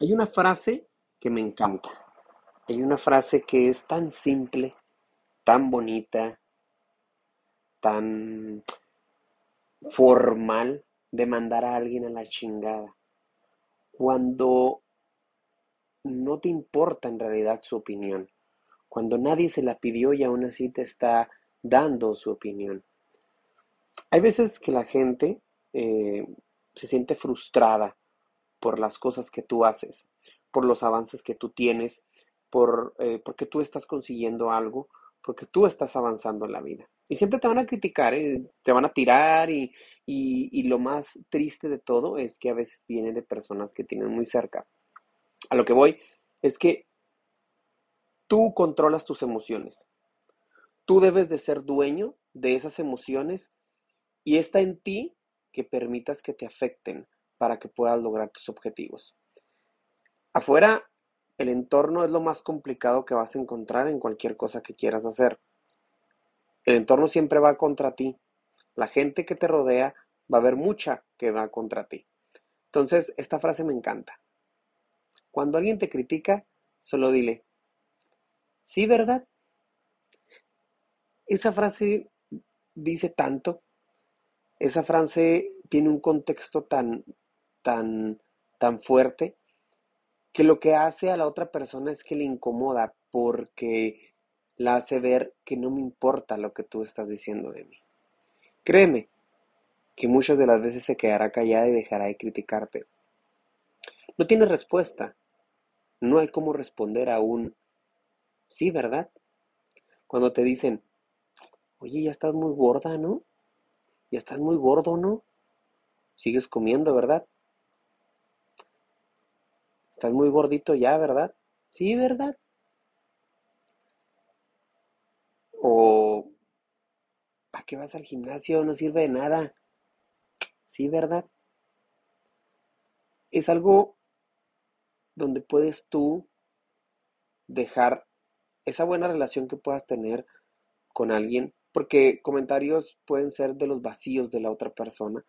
Hay una frase que me encanta. Hay una frase que es tan simple, tan bonita, tan formal de mandar a alguien a la chingada. Cuando no te importa en realidad su opinión. Cuando nadie se la pidió y aún así te está dando su opinión. Hay veces que la gente eh, se siente frustrada por las cosas que tú haces, por los avances que tú tienes, por, eh, porque tú estás consiguiendo algo, porque tú estás avanzando en la vida. Y siempre te van a criticar, ¿eh? te van a tirar y, y, lo más triste de todo es que a veces vienen de personas que tienen muy cerca. A lo que voy es que tú controlas tus emociones. Tú debes de ser dueño de esas emociones y está en ti que permitas que te afecten para que puedas lograr tus objetivos. Afuera, el entorno es lo más complicado que vas a encontrar en cualquier cosa que quieras hacer. El entorno siempre va contra ti. La gente que te rodea va a haber mucha que va contra ti. Entonces, esta frase me encanta. Cuando alguien te critica, solo dile, sí, ¿verdad? Esa frase dice tanto. Esa frase tiene un contexto tan, tan, tan fuerte que lo que hace a la otra persona es que le incomoda porque la hace ver que no me importa lo que tú estás diciendo de mí. Créeme que muchas de las veces se quedará callada y dejará de criticarte. No tiene respuesta. No hay cómo responder a un sí, ¿verdad? Cuando te dicen, oye, ya estás muy gorda, ¿no? Ya estás muy gordo, ¿no? Sigues comiendo, ¿verdad? Estás muy gordito ya, ¿verdad? Sí, ¿verdad? O, ¿para qué vas al gimnasio? No sirve de nada. Sí, ¿verdad? Es algo donde puedes tú dejar esa buena relación que puedas tener con alguien, porque comentarios pueden ser de los vacíos de la otra persona,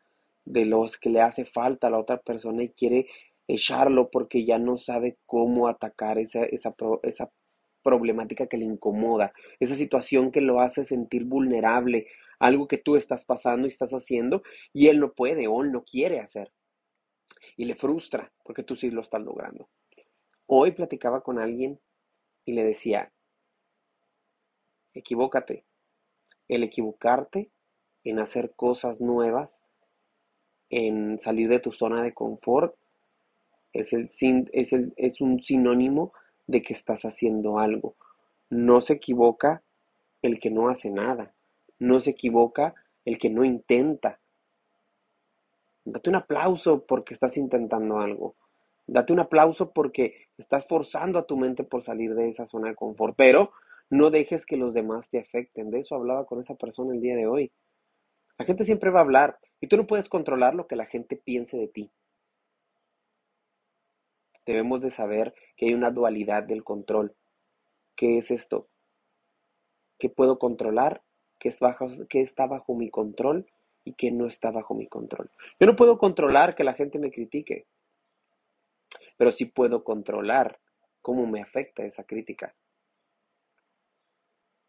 de los que le hace falta a la otra persona y quiere echarlo porque ya no sabe cómo atacar esa, esa, esa problemática que le incomoda, esa situación que lo hace sentir vulnerable, algo que tú estás pasando y estás haciendo y él no puede o no quiere hacer. Y le frustra porque tú sí lo estás logrando. Hoy platicaba con alguien y le decía, equivócate. El equivocarte en hacer cosas nuevas, en salir de tu zona de confort, es, el, es, el, es un sinónimo de que estás haciendo algo. No se equivoca el que no hace nada. No se equivoca el que no intenta. Date un aplauso porque estás intentando algo. Date un aplauso porque estás forzando a tu mente por salir de esa zona de confort. Pero no dejes que los demás te afecten. De eso hablaba con esa persona el día de hoy. La gente siempre va a hablar y tú no puedes controlar lo que la gente piense de ti. Debemos de saber que hay una dualidad del control. ¿Qué es esto? ¿Qué puedo controlar? ¿Qué, es bajo, qué está bajo mi control? y qué no está bajo mi control. Yo no puedo controlar que la gente me critique, pero sí puedo controlar cómo me afecta esa crítica.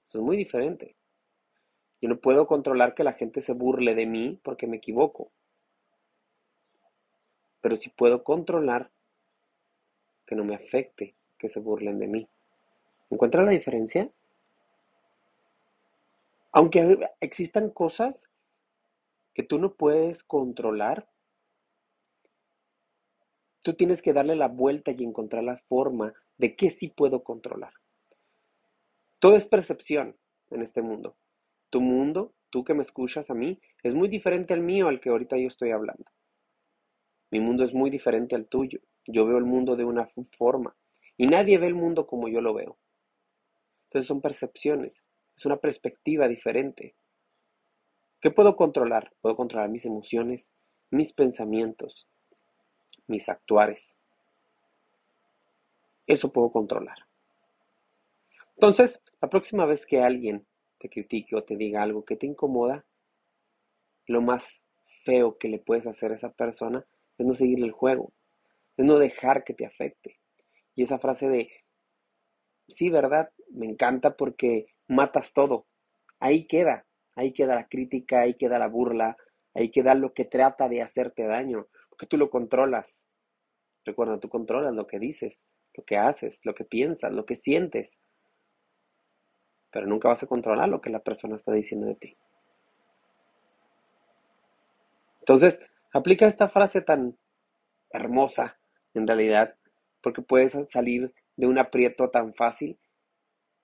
Eso es muy diferente. Yo no puedo controlar que la gente se burle de mí porque me equivoco, pero sí puedo controlar que no me afecte que se burlen de mí. ¿Encuentras la diferencia? Aunque existan cosas que tú no puedes controlar, tú tienes que darle la vuelta y encontrar la forma de qué sí puedo controlar. Todo es percepción en este mundo. Tu mundo, tú que me escuchas a mí, es muy diferente al mío al que ahorita yo estoy hablando. Mi mundo es muy diferente al tuyo. Yo veo el mundo de una forma y nadie ve el mundo como yo lo veo. Entonces son percepciones, es una perspectiva diferente. ¿Qué puedo controlar? Puedo controlar mis emociones, mis pensamientos, mis actuares. Eso puedo controlar. Entonces, la próxima vez que alguien te critique o te diga algo que te incomoda, lo más feo que le puedes hacer a esa persona es no seguirle el juego es no dejar que te afecte. Y esa frase de, sí, ¿verdad? Me encanta porque matas todo. Ahí queda, ahí queda la crítica, ahí queda la burla, ahí queda lo que trata de hacerte daño, porque tú lo controlas. Recuerda, tú controlas lo que dices, lo que haces, lo que piensas, lo que sientes, pero nunca vas a controlar lo que la persona está diciendo de ti. Entonces, aplica esta frase tan hermosa, en realidad, porque puedes salir de un aprieto tan fácil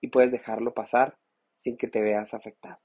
y puedes dejarlo pasar sin que te veas afectado.